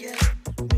yeah.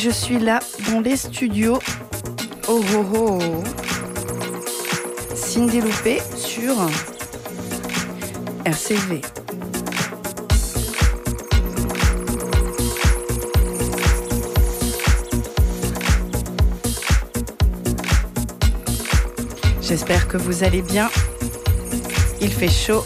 Je suis là dans les studios. Oh oh oh. Cindy Loupé sur RCV. J'espère que vous allez bien. Il fait chaud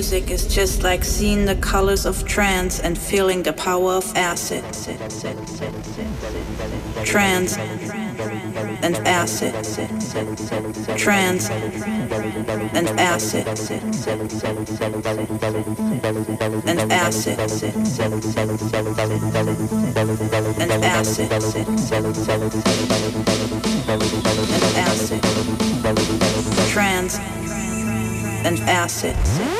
music is just like seeing the colors of trance and feeling the power of acid. Trance and acid. Trance and acid. And acid. And acid. And acid. Trance and acid.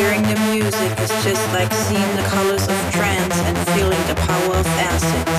Hearing the music is just like seeing the colors of trance and feeling the power of acid.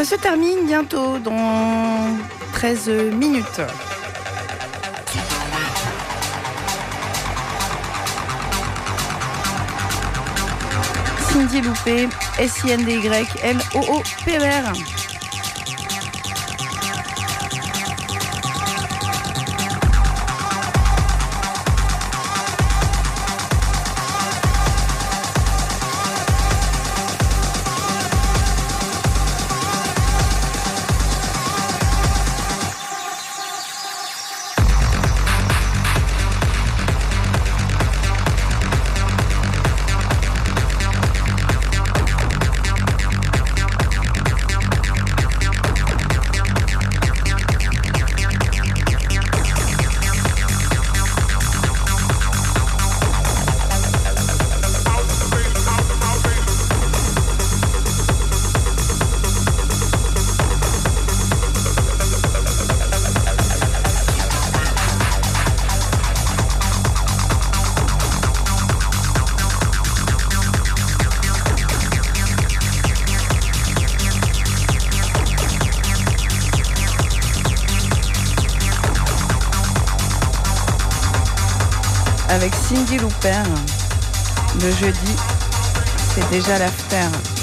Ça se termine bientôt dans 13 minutes. Cindy Loupé, Le jeudi, c'est déjà l'after.